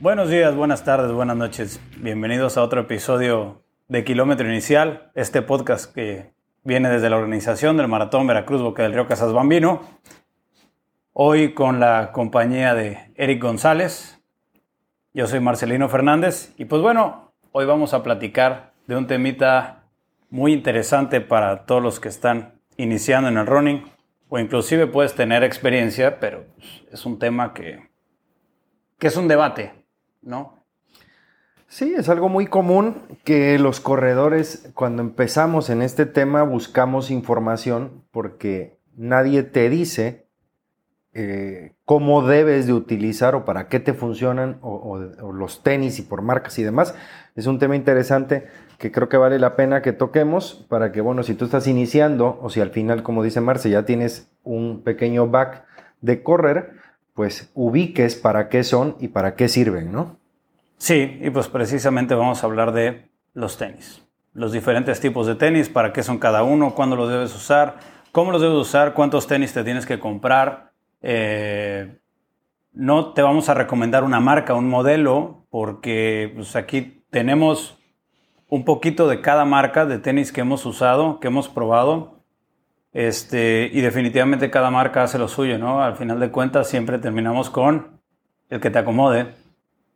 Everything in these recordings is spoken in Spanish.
Buenos días, buenas tardes, buenas noches. Bienvenidos a otro episodio de Kilómetro Inicial, este podcast que viene desde la organización del Maratón Veracruz Boca del Río Casas Bambino. Hoy con la compañía de Eric González. Yo soy Marcelino Fernández y pues bueno, hoy vamos a platicar de un temita muy interesante para todos los que están iniciando en el running o inclusive puedes tener experiencia, pero pues, es un tema que, que es un debate ¿no? Sí, es algo muy común que los corredores, cuando empezamos en este tema, buscamos información porque nadie te dice eh, cómo debes de utilizar o para qué te funcionan o, los tenis y por marcas y demás. Es un tema interesante que creo que vale la pena que toquemos para que, bueno, si tú estás iniciando o si al final, como dice Marce, ya tienes un pequeño back de correr, pues ubiques para qué son y para qué sirven, ¿no? Sí, y pues precisamente vamos a hablar de los tenis. Los diferentes tipos de tenis, para qué son cada uno, cuándo los debes usar, cómo los debes usar, cuántos tenis te tienes que comprar. Eh, no te vamos a recomendar una marca, un modelo, porque pues, aquí tenemos un poquito de cada marca de tenis que hemos usado, que hemos probado. Este, y definitivamente cada marca hace lo suyo, ¿no? Al final de cuentas siempre terminamos con el que te acomode.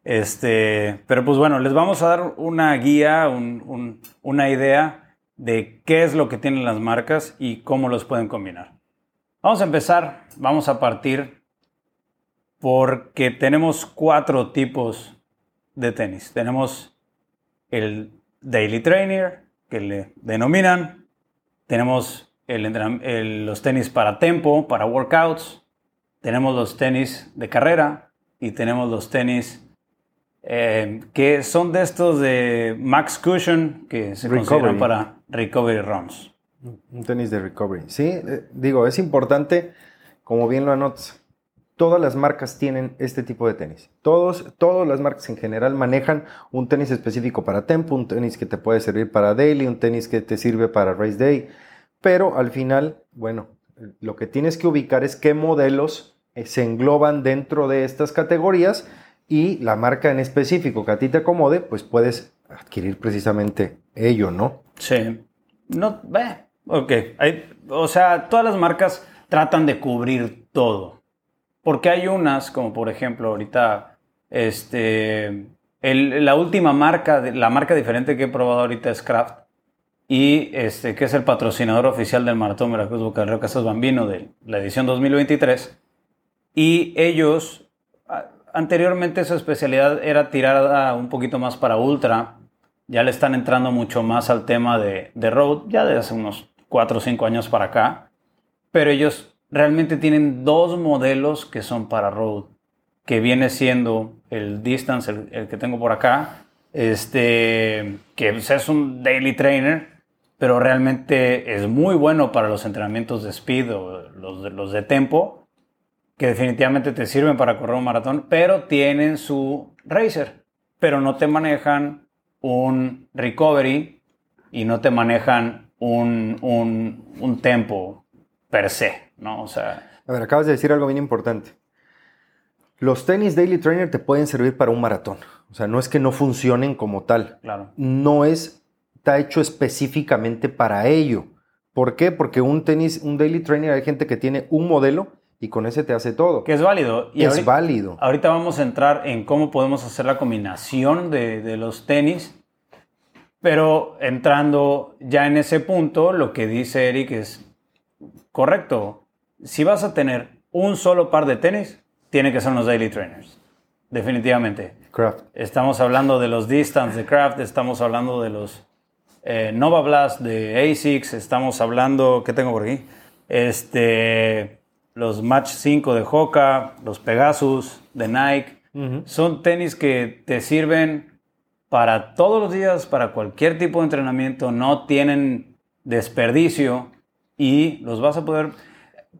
Este, pero pues bueno, les vamos a dar una guía, una idea de qué es lo que tienen las marcas y cómo los pueden combinar. Vamos a empezar, vamos a partir porque tenemos cuatro tipos de tenis. Tenemos el Daily Trainer, que le denominan. Tenemos los tenis para tempo, para workouts, tenemos los tenis de carrera y tenemos los tenis eh, que son de estos de Max Cushion que se consideran para recovery runs. Un tenis de recovery. Sí, eh, digo, es importante, como bien lo anotas, todas las marcas tienen este tipo de tenis. Todos, todas las marcas en general manejan un tenis específico para tempo, un tenis que te puede servir para daily, un tenis que te sirve para race day pero al final, bueno, lo que tienes que ubicar es qué modelos eh, se engloban dentro de estas categorías y la marca en específico que a ti te acomode, pues puedes adquirir precisamente ello, ¿no? Sí. No, ok. o sea, todas las marcas tratan de cubrir todo. Porque hay unas, como por ejemplo, ahorita, este, la última marca, la marca diferente que he probado ahorita es Kraft y este, que es el patrocinador oficial del Maratón Veracruz Boca del Río Casas Bambino de la edición 2023. Y ellos, anteriormente su especialidad era tirar un poquito más para ultra, ya le están entrando mucho más al tema de, de road, ya de hace unos 4 o 5 años para acá, pero ellos realmente tienen dos modelos que son para road, que viene siendo el distance, el, que tengo por acá, este, que es un daily trainer, pero realmente es muy bueno para los entrenamientos de speed o los de, los de tempo, que definitivamente te sirven para correr un maratón, pero tienen su racer, pero no te manejan un recovery y no te manejan un, un, un tempo per se, ¿no? O sea... A ver, acabas de decir algo bien importante. Los tenis Daily Trainer te pueden servir para un maratón. O sea, no es que no funcionen como tal. Claro. No es está hecho específicamente para ello. ¿Por qué? Porque un tenis, un daily trainer, hay gente que tiene un modelo y con ese te hace todo. Que es válido. Y es válido. Ahorita vamos a entrar en cómo podemos hacer la combinación de, de los tenis. Pero entrando ya en ese punto, lo que dice Eric es correcto. Si vas a tener un solo par de tenis, tiene que ser unos daily trainers. Definitivamente. Craft. Estamos hablando de los distance de Craft, estamos hablando de los eh, Nova Blast de ASICS, estamos hablando, ¿qué tengo por aquí? Este, los Match 5 de Hoka, los Pegasus de Nike. Son tenis que te sirven para todos los días, para cualquier tipo de entrenamiento, no tienen desperdicio y los vas a poder...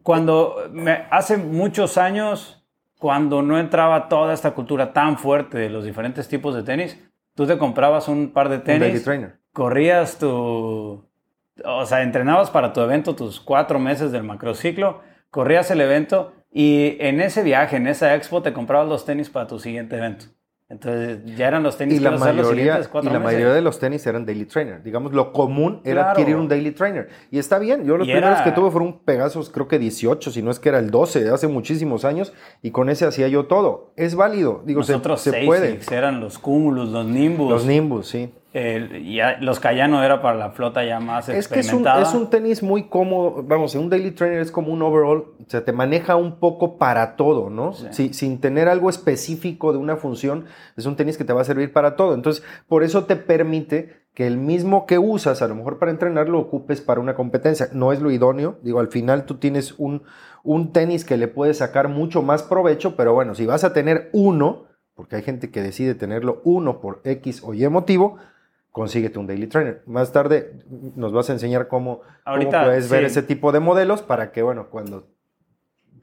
Cuando me, hace muchos años, cuando no entraba toda esta cultura tan fuerte de los diferentes tipos de tenis, tú te comprabas un par de tenis corrías tu, o sea, entrenabas para tu evento tus cuatro meses del macrociclo, corrías el evento y en ese viaje, en esa expo, te comprabas los tenis para tu siguiente evento. Entonces ya eran los tenis Y que la ibas a usar los mayoría, siguientes y cuatro la meses. mayoría de los tenis eran daily trainer. Digamos, lo común era Claro. adquirir un daily trainer. Y está bien. Yo los Y primeros era- que tuve fueron un Pegasus, creo que 18, si no es que era el 12, de hace muchísimos años. Y con ese hacía yo todo. Es válido. Digo, se, Nosotros se seis puede. eran los Cumulus, los Nimbus. Los Nimbus, sí. El- ya, los Cayano era para la flota ya más Es que es un, experimentada. es un tenis muy cómodo. Vamos, un daily trainer es como un overall. O sea, te maneja un poco para todo, ¿no? Sí. Si- sin tener algo específico de una función, es un tenis que te va a servir para todo. Entonces, por eso te permite que el mismo que usas, a lo mejor para entrenar, lo ocupes para una competencia. No es lo idóneo. Digo, al final tú tienes un, un tenis que le puedes sacar mucho más provecho, pero bueno, si vas a tener uno, porque hay gente que decide tenerlo uno por X o Y motivo, consíguete un daily trainer. Más tarde nos vas a enseñar cómo, puedes ver ese tipo de modelos para que, bueno, cuando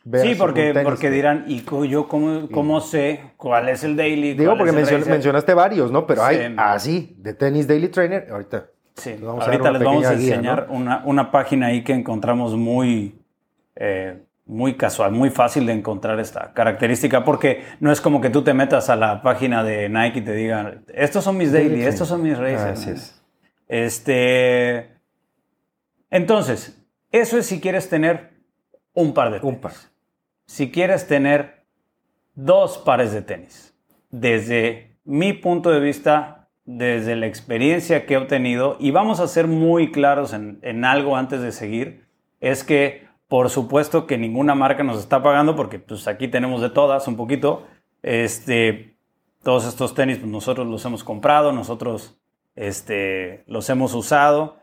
veas Sí, porque, tenis porque que- dirán, ¿y yo cómo, cómo sé cuál es el daily? Digo, porque mencion- mencionaste varios, ¿no? Pero hay Sí. así, de tenis daily trainer, ahorita. Sí, Les vamos a dar ahorita les vamos a guía, enseñar una, una página ahí que encontramos muy, eh, muy casual, muy fácil de encontrar esta característica, porque no es como que tú te metas a la página de Nike y te digan, estos son mis daily, estos son mis racers. Así es. Este, entonces, eso es si quieres tener un par de tenis. Un par. Si quieres tener dos pares de tenis, desde mi punto de vista, desde la experiencia que he obtenido, y vamos a ser muy claros en, en algo antes de seguir, es que por supuesto que ninguna marca nos está pagando, porque pues aquí tenemos de todas un poquito. Este, todos estos tenis pues, nosotros los hemos comprado, nosotros este, los hemos usado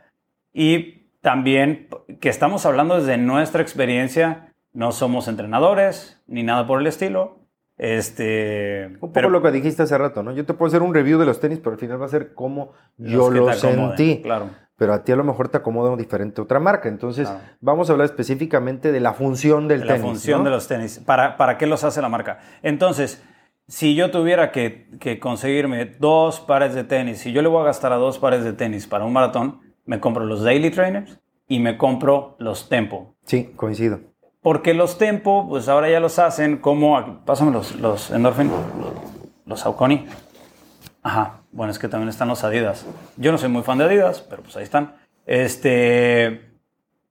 y también que estamos hablando desde nuestra experiencia, no somos entrenadores ni nada por el estilo. Este, Un poco pero lo que dijiste hace rato, ¿no? Yo te puedo hacer un review de los tenis, pero al final va a ser como yo que lo te acomoden, sentí. Claro. Pero a ti a lo mejor te acomoda diferente otra marca. Entonces, vamos a hablar específicamente de la función del de la tenis. función ¿no? de los tenis. ¿Para, ¿Para qué los hace la marca? Entonces, si yo tuviera que, que conseguirme dos pares de tenis, si yo le voy a gastar a dos pares de tenis para un maratón, me compro los Daily Trainers y me compro los Tempo. Sí, coincido. Porque los Tempo, pues ahora ya los hacen como... Pásame los, los Endorphin, los Saucony. Ajá, bueno, es que también están los Adidas. Yo no soy muy fan de Adidas, pero pues ahí están. Este,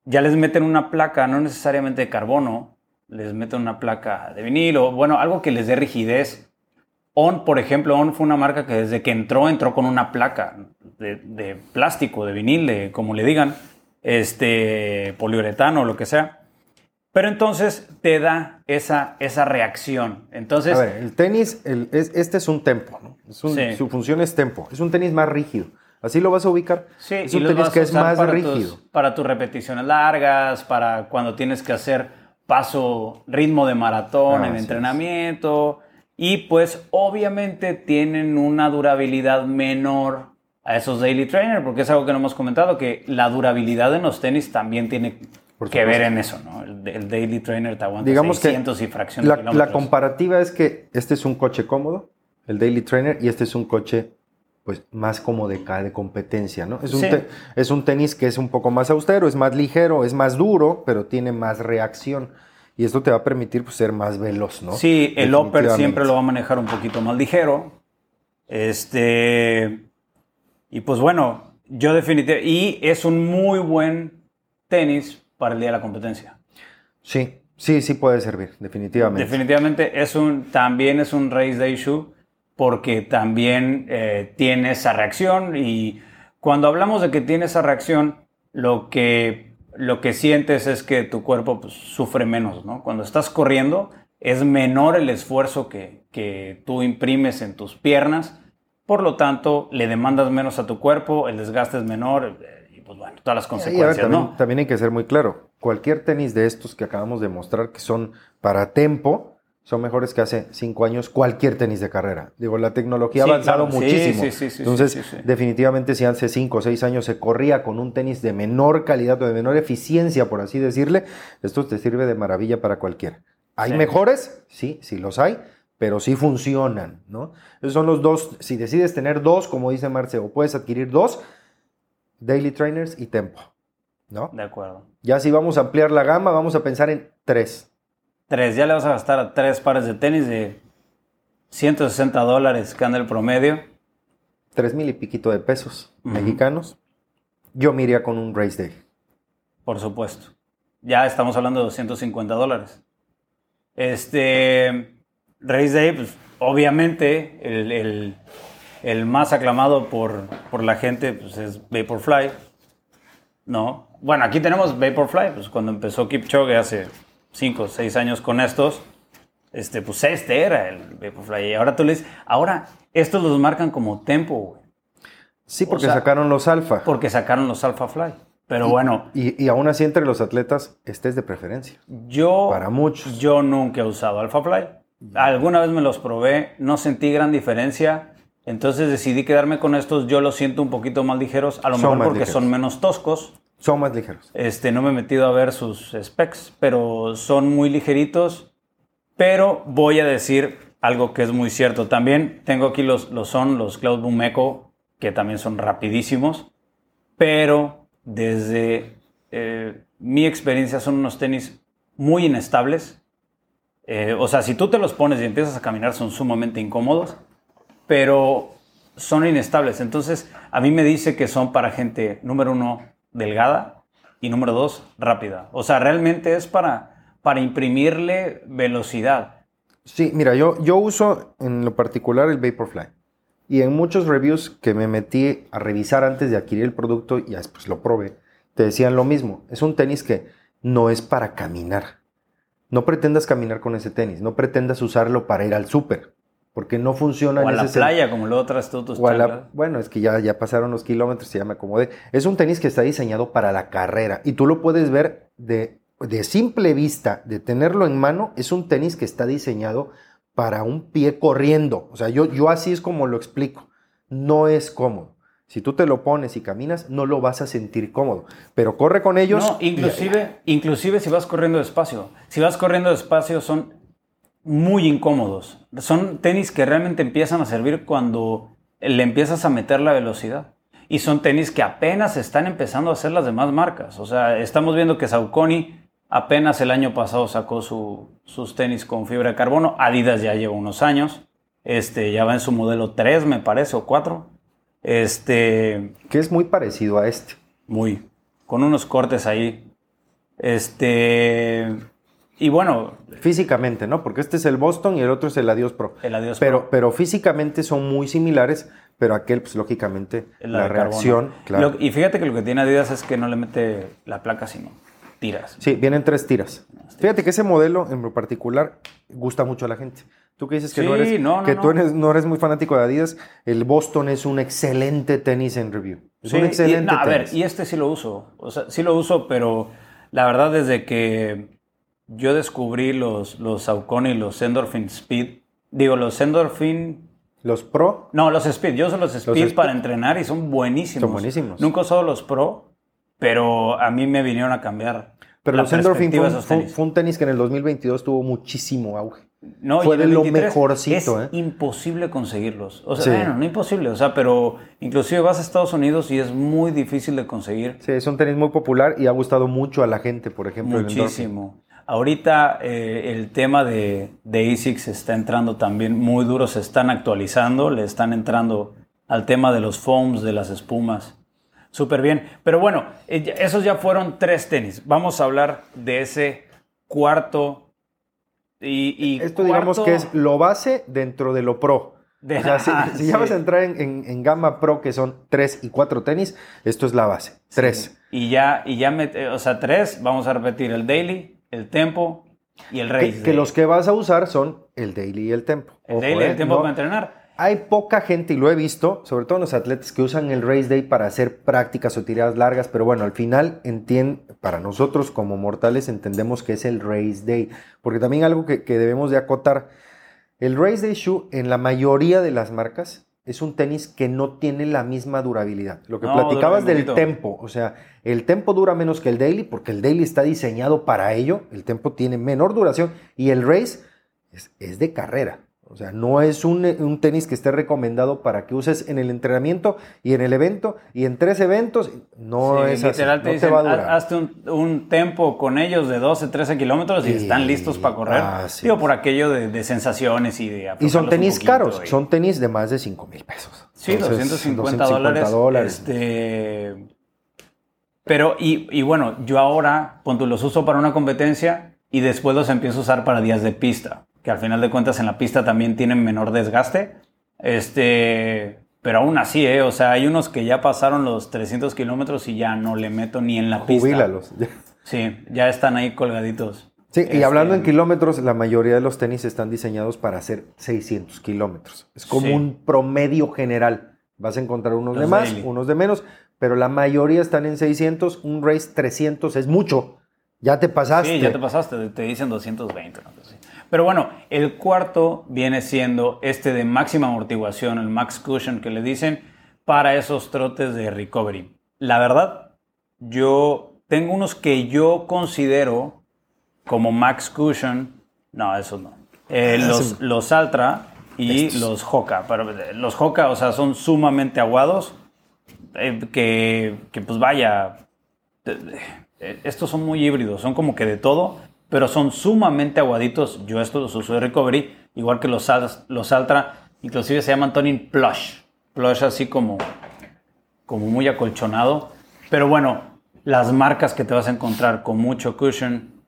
ya les meten una placa, no necesariamente de carbono, les meten una placa de vinilo, bueno, algo que les dé rigidez. On, por ejemplo, On fue una marca que desde que entró, entró con una placa de, de plástico, de vinil, de como le digan, este, poliuretano o lo que sea. Pero entonces te da esa, esa reacción. Entonces, A ver, el tenis, el- es- este es un tempo, ¿no? Es un- Sí. Su función es tempo. Es un tenis más rígido. Así lo vas a ubicar. Sí, es y un tenis que es más para rígido. Tus, para tus repeticiones largas, para cuando tienes que hacer paso, ritmo de maratón Ah, en es. entrenamiento. Y pues obviamente tienen una durabilidad menor a esos daily trainer, porque es algo que no hemos comentado, que la durabilidad en los tenis también tiene que ver en eso, ¿no? El, el daily trainer te aguanta Digamos que 600 y fracción de La, kilómetros. la comparativa es que este es un coche cómodo, el Daily Trainer, y este es un coche pues más como de, de competencia, ¿no? Es un, Sí. te- es un tenis que es un poco más austero, es más ligero, es más duro, pero tiene más reacción. Y esto te va a permitir pues, ser más veloz, ¿no? Sí, el upper siempre lo va a manejar un poquito más ligero. Este. Y pues bueno, yo definitivamente. Y es un muy buen tenis para el día de la competencia. Sí, sí, sí puede servir, definitivamente. Definitivamente es un, también es un race day shoe porque también eh, tiene esa reacción y cuando hablamos de que tiene esa reacción, lo que, lo que sientes es que tu cuerpo pues, sufre menos, ¿no? Cuando estás corriendo es menor el esfuerzo que, que tú imprimes en tus piernas, por lo tanto le demandas menos a tu cuerpo, el desgaste es menor pues bueno, todas las ver, consecuencias, también, ¿no? también hay que ser muy claro. Cualquier tenis de estos que acabamos de mostrar que son para tempo, son mejores que hace cinco años cualquier tenis de carrera. Digo, la tecnología Sí, ha avanzado claro. Muchísimo. sí, sí, sí, Entonces, definitivamente si hace cinco o seis años se corría con un tenis de menor calidad o de menor eficiencia, por así decirle, esto te sirve de maravilla para cualquiera. ¿Hay mejores? Sí, sí los hay, pero sí funcionan, ¿no? Esos son los dos. Si decides tener dos, como dice Marce, o puedes adquirir dos, Daily Trainers y Tempo, ¿no? De acuerdo. Ya si vamos a ampliar la gama, vamos a pensar en tres. Tres, ya le vas a gastar a tres pares de tenis de 160 dólares que anda el promedio. Tres mil y piquito de pesos mexicanos. Yo me iría con un Race Day. Por supuesto. Ya estamos hablando de 250 dólares. Este, Race Day, pues, obviamente, el, el, más aclamado por, por la gente pues, es Vaporfly. ¿No? Bueno, aquí tenemos Vaporfly, pues cuando empezó Kipchoge hace 5 o 6 años con estos, este, pues este era el Vaporfly. Y ahora tú le dices, ahora estos los marcan como tempo, güey. Sí, porque sacaron los alfa. Porque sacaron los alfa fly. Pero bueno. Y, aún así entre los atletas, este es de preferencia. Yo. Para muchos. Yo nunca he usado alfa fly. Alguna vez me los probé, no sentí gran diferencia. Entonces decidí quedarme con estos. Yo los siento un poquito más ligeros, a lo mejor porque son menos toscos. Son más ligeros. Este, no me he metido a ver sus specs, pero son muy ligeritos pero voy a decir algo que es muy cierto. También tengo aquí los, los son, los Cloud Boom Echo, que también son rapidísimos, pero desde eh, mi experiencia son unos tenis muy inestables. Eh, o sea, si tú te los pones y empiezas a caminar son sumamente incómodos, pero son inestables. Entonces, a mí me dice que son para gente, número uno, delgada y número dos, rápida. O sea, realmente es para para imprimirle velocidad. Sí, mira, yo, yo uso en lo particular el Vaporfly. Y en muchos reviews que me metí a revisar antes de adquirir el producto y después lo probé, te decían lo mismo. Es un tenis que no es para caminar. No pretendas caminar con ese tenis. No pretendas usarlo para ir al súper. Porque no funciona o a la playa, como lo otras tú tus Bueno, es que ya, ya pasaron los kilómetros y ya me acomodé. Es un tenis que está diseñado para la carrera. Y tú lo puedes ver de de simple vista, de tenerlo en mano, es un tenis que está diseñado para un pie corriendo. O sea, yo, yo así es como lo explico. No es cómodo. Si tú te lo pones y caminas, no lo vas a sentir cómodo. Pero corre con ellos. No, inclusive, inclusive si vas corriendo despacio. Si vas corriendo despacio son muy incómodos. Son tenis que realmente empiezan a servir cuando le empiezas a meter la velocidad. Y son tenis que apenas están empezando a hacer las demás marcas. O sea, estamos viendo que Saucony Apenas el año pasado sacó sus tenis con fibra de carbono. Adidas ya lleva unos años. Este, ya va en su modelo 3, me parece, o 4. Este. Que es muy parecido a este. Muy. Con unos cortes ahí. Este. Y bueno. Físicamente, ¿no? Porque este es el Boston y el otro es el Adios Pro. El Adios pero, Pro. Pero físicamente son muy similares, pero aquel, pues lógicamente, la, reacción. Claro. y fíjate que lo que tiene Adidas es que no le mete la placa, sino tiras. Sí, vienen tres tiras. Fíjate que ese modelo en particular gusta mucho a la gente. Tú que dices que, no, eres, que tú no eres muy fanático de Adidas, el Boston es un excelente tenis en review. Es un excelente y, A ver, y este sí lo uso. O sea, sí lo uso, pero la verdad desde que yo descubrí los, los Saucony y los Endorphin Speed, digo, los Endorphin... ¿Los Pro? No, los Speed. Yo uso los Speed para entrenar y son buenísimos. Son buenísimos. Nunca he usado los Pro, pero a mí me vinieron a cambiar. Pero los Endorphin fue, un tenis que en el 2022 tuvo muchísimo auge. No, fue de lo mejorcito. Es ¿eh? imposible conseguirlos. O sea, bueno, no imposible, o sea, pero inclusive vas a Estados Unidos y es muy difícil de conseguir. Sí, es un tenis muy popular y ha gustado mucho a la gente, por ejemplo. Muchísimo. Ahorita eh, el tema de, de ASICS está entrando también muy duro, se están actualizando, le están entrando al tema de los foams, de las espumas súper bien. Pero bueno, eh, esos ya fueron tres tenis. Vamos a hablar de ese cuarto. Y, Esto digamos que es lo base dentro de lo pro. De, o sea, si, ya vas a entrar en, gama pro, que son tres y cuatro tenis, esto es la base. Tres. Y ya, y ya o sea, tres, vamos a repetir el daily, el tempo y el race. Que, los que vas a usar son el daily y el tempo. El daily y el eh, tempo para entrenar hay poca gente, y lo he visto, sobre todo en los atletas que usan el race day para hacer prácticas o tiradas largas, pero bueno, al final para nosotros como mortales entendemos que es el race day, porque también algo que, debemos de acotar, el race day shoe en la mayoría de las marcas es un tenis que no tiene la misma durabilidad. Lo que platicabas del tempo, o sea, el tempo dura menos que el daily porque el daily está diseñado para ello, el tempo tiene menor duración y el race es de carrera. O sea, no es un, un, tenis que esté recomendado para que uses en el entrenamiento y en el evento y en tres eventos. No es literal así. Te dicen, hazte un, un, tempo con ellos de 12, 13 kilómetros y, están listos para correr. Digo, por aquello de, de, sensaciones y de... Y son tenis caros, son tenis de más de 5 mil pesos. Sí, 250, dólares. dólares. Este, pero, y, y bueno, yo ahora, cuando los uso para una competencia y después los empiezo a usar para días de pista que al final de cuentas en la pista también tienen menor desgaste. Este, pero aún así, ¿eh? O sea, hay unos que ya pasaron los 300 kilómetros y ya no le meto ni en la pista. Jubílalos. Sí, ya están ahí colgaditos. Sí, y este, hablando en kilómetros, la mayoría de los tenis están diseñados para hacer 600 kilómetros. Es como un promedio general. Vas a encontrar unos de más, unos de menos, pero la mayoría están en 600. Un race 300 es mucho. Ya te pasaste. Sí, ya te pasaste. Te dicen 220. ¿no? Pero bueno, el cuarto viene siendo este de máxima amortiguación, el max cushion que le dicen, para esos trotes de recovery. La verdad, yo tengo unos que yo considero como max cushion. No, esos no. Eh, ah, los, los Altra y los Hoka. Pero eh, los Hoka, o sea, son sumamente aguados. Eh, que, que, pues vaya, estos son muy híbridos, son como que de todo pero son sumamente aguaditos. Yo estos los uso de recovery, igual que los, los Altra, inclusive se llaman Toning Plush. Plush así como, como muy acolchonado. Pero bueno, las marcas que te vas a encontrar con mucho cushion.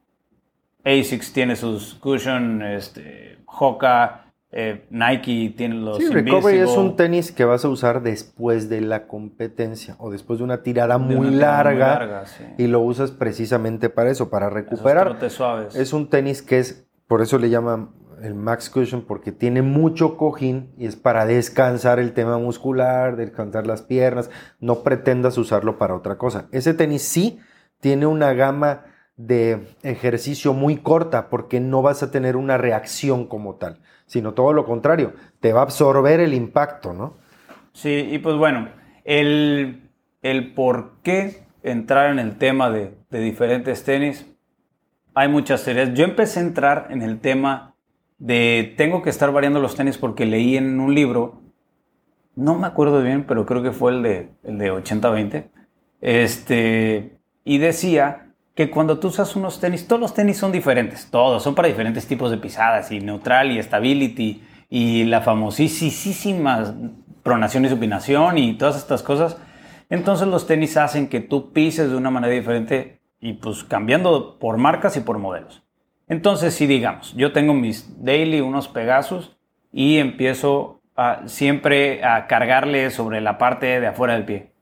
ASICS tiene sus cushion, este, Hoka, eh, Nike tiene los Sí, Recovery es un tenis que vas a usar después de la competencia o después de una tirada muy larga, y lo usas precisamente para eso, para recuperar. Suaves. Es un tenis que es, por eso le llaman el Max Cushion, porque tiene mucho cojín y es para descansar el tema muscular, descansar las piernas. No pretendas usarlo para otra cosa. Ese tenis sí tiene una gama de ejercicio muy corta porque no vas a tener una reacción como tal sino todo lo contrario, te va a absorber el impacto, ¿no? Sí, y pues bueno, el, por qué entrar en el tema de, diferentes tenis, hay muchas teorías. Yo empecé a entrar en el tema de tengo que estar variando los tenis porque leí en un libro, no me acuerdo bien, pero creo que fue el de, el de 80-20, este, y decía que cuando tú usas unos tenis, todos los tenis son diferentes, todos, son para diferentes tipos de pisadas, y neutral, y stability, y la famosísima pronación y supinación, y todas estas cosas. Entonces los tenis hacen que tú pises de una manera diferente y pues cambiando por marcas y por modelos. Entonces si digamos, yo tengo mis daily, unos Pegasus, y empiezo siempre a cargarle sobre la parte de afuera del pie.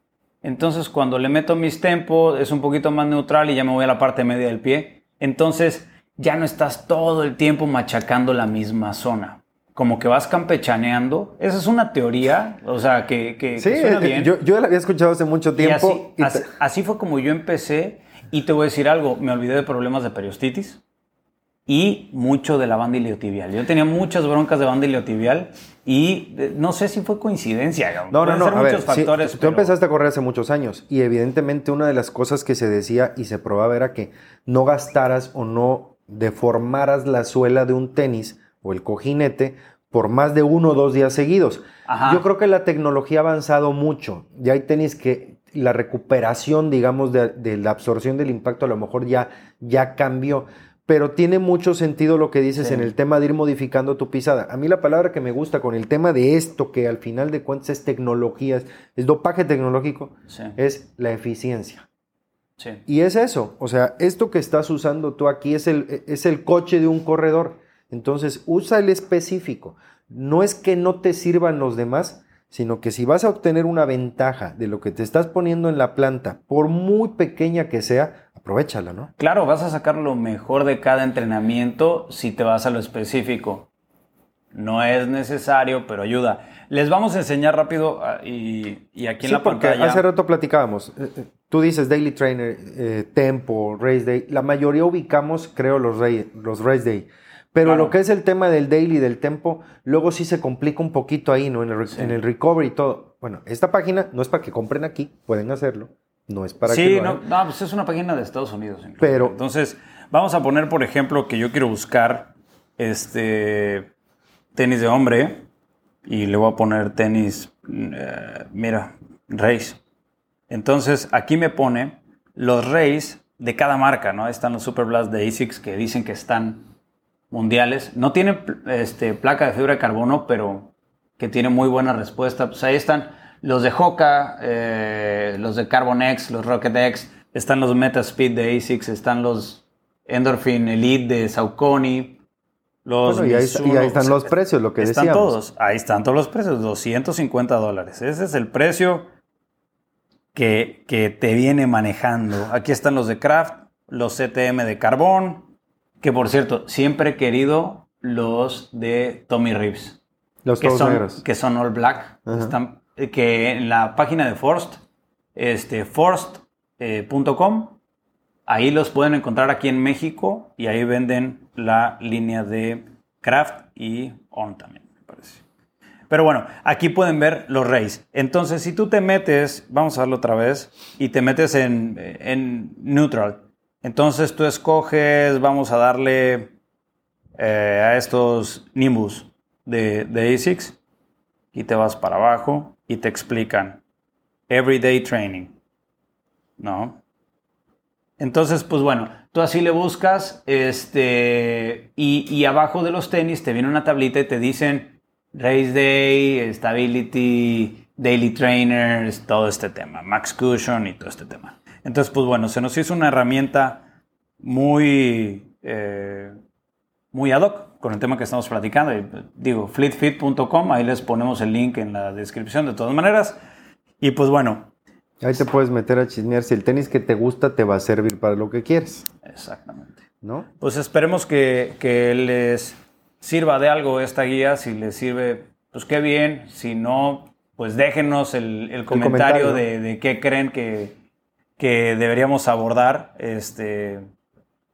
Entonces cuando le meto mis tempos es un poquito más neutral y ya me voy a la parte media del pie. Entonces ya no estás todo el tiempo machacando la misma zona. Como que vas campechaneando. Esa es una teoría, o sea, que, que, sí, suena eh, bien. Yo, yo, la había escuchado hace mucho tiempo. así, así fue como yo empecé. Y te voy a decir algo, me olvidé de problemas de periostitis y mucho de la banda iliotibial. Yo tenía muchas broncas de banda iliotibial y eh, no sé si fue coincidencia. No, no, no. Muchos factores. Tú empezaste a correr hace muchos años y evidentemente una de las cosas que se decía y se probaba era que no gastaras o no deformaras la suela de un tenis o el cojinete por más de uno o dos días seguidos. Yo creo que la tecnología ha avanzado mucho. Ya hay tenis que la recuperación, digamos, de, de la absorción del impacto a lo mejor ya, ya cambió pero tiene mucho sentido lo que dices en el tema de ir modificando tu pisada. A mí la palabra que me gusta con el tema de esto, que al final de cuentas es tecnología, es dopaje tecnológico, es la eficiencia. Y es eso, o sea, esto que estás usando tú aquí es el, es el coche de un corredor. Entonces, usa el específico. No es que no te sirvan los demás, sino que si vas a obtener una ventaja de lo que te estás poniendo en la planta, por muy pequeña que sea, aprovechala, ¿no? Claro, vas a sacar lo mejor de cada entrenamiento si te vas a lo específico. No es necesario, pero ayuda. Les vamos a enseñar rápido ah, y, aquí en la porque Hace rato platicábamos. Eh, eh, tú dices Daily Trainer, eh, Tempo, Race Day. La mayoría ubicamos, creo, los, los Race Day. Pero lo que es el tema del daily, del tempo, luego sí se complica un poquito ahí, ¿no? En el, en el recovery y todo. Bueno, esta página no es para que compren aquí, pueden hacerlo. No es para sí, que. Sí, no, no, pues es una página de Estados Unidos. Pero. Entonces, vamos a poner, por ejemplo, que yo quiero buscar este. tenis de hombre y le voy a poner tenis, eh, mira, Race. Entonces aquí me pone los Race de cada marca, ¿no? Están los Super Blast de ASICS que dicen que están mundiales. No tiene este, placa de fibra de carbono, pero que tiene muy buena respuesta. Pues ahí están los de Hoka, eh, los de Carbon X, los Rocket X, están los Metaspeed de ASICS, están los Endorphin Elite de Saucony. Los y, ahí, están los precios, lo que están todos, ahí están todos los precios, 250 dólares. Ese es el precio que, que te viene manejando. Aquí están los de Kraft, los CTM de carbón, que por cierto, siempre he querido los de Tommy Reeves. Los que son, negros. Que son all black. Están, que en la página de Forst, este, forst.com, eh, ahí los pueden encontrar aquí en México y ahí venden la línea de Craft y On también, me parece. Pero bueno, aquí pueden ver los Rays. Entonces, si tú te metes, vamos a verlo otra vez, y te metes en, en Neutral, entonces tú escoges, vamos a darle eh, a estos Nimbus de, de ASICS y te vas para abajo y te explican Everyday Training. ¿No? Entonces, pues bueno, tú así le buscas este, y, y abajo de los tenis te viene una tablita y te dicen Race Day, Stability, Daily Trainers, todo este tema, Max Cushion y todo este tema. Entonces, pues bueno, se nos hizo una herramienta muy, eh, muy ad hoc con el tema que estamos platicando. digo, fleetfit.com, ahí les ponemos el link en la descripción de todas maneras. Y pues bueno. Ahí te puedes meter a chismear si el tenis que te gusta te va a servir para lo que quieres. Exactamente. ¿No? Pues esperemos que, que les sirva de algo esta guía. Si les sirve, pues qué bien. Si no, pues déjenos el, el, comentario, De, de, qué creen que, que deberíamos abordar, este,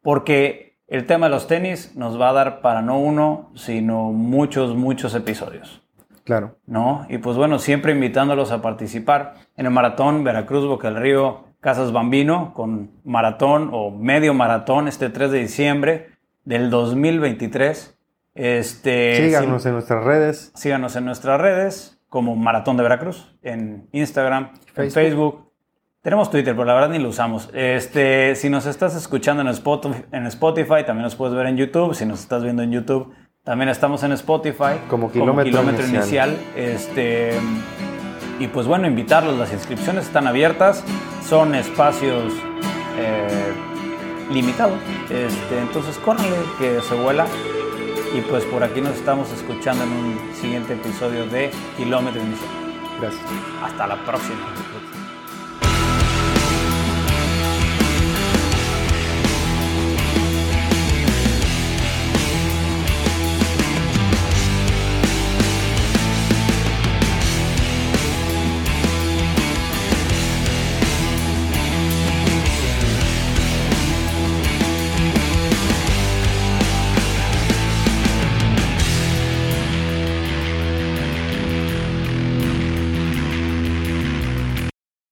porque el tema de los tenis nos va a dar para no uno, sino muchos, muchos episodios. Claro. ¿No? Y pues bueno, siempre invitándolos a participar en el maratón Veracruz, Boca del Río, Casas Bambino, con maratón o medio maratón este 3 de diciembre del 2023. Este, síganos en nuestras redes. Síganos en nuestras redes como Maratón de Veracruz, en Instagram, en Facebook tenemos Twitter, pero la verdad ni lo usamos. Este, si nos estás escuchando en Spotify, en Spotify, también nos puedes ver en YouTube. Si nos estás viendo en YouTube, también estamos en Spotify. Como kilómetro, inicial. Este, y pues bueno, invitarlos. Las inscripciones están abiertas. Son espacios eh, limitados. Este, entonces, córrele que se vuela. Y pues por aquí nos estamos escuchando en un siguiente episodio de Kilómetro Inicial. Gracias. Hasta la próxima.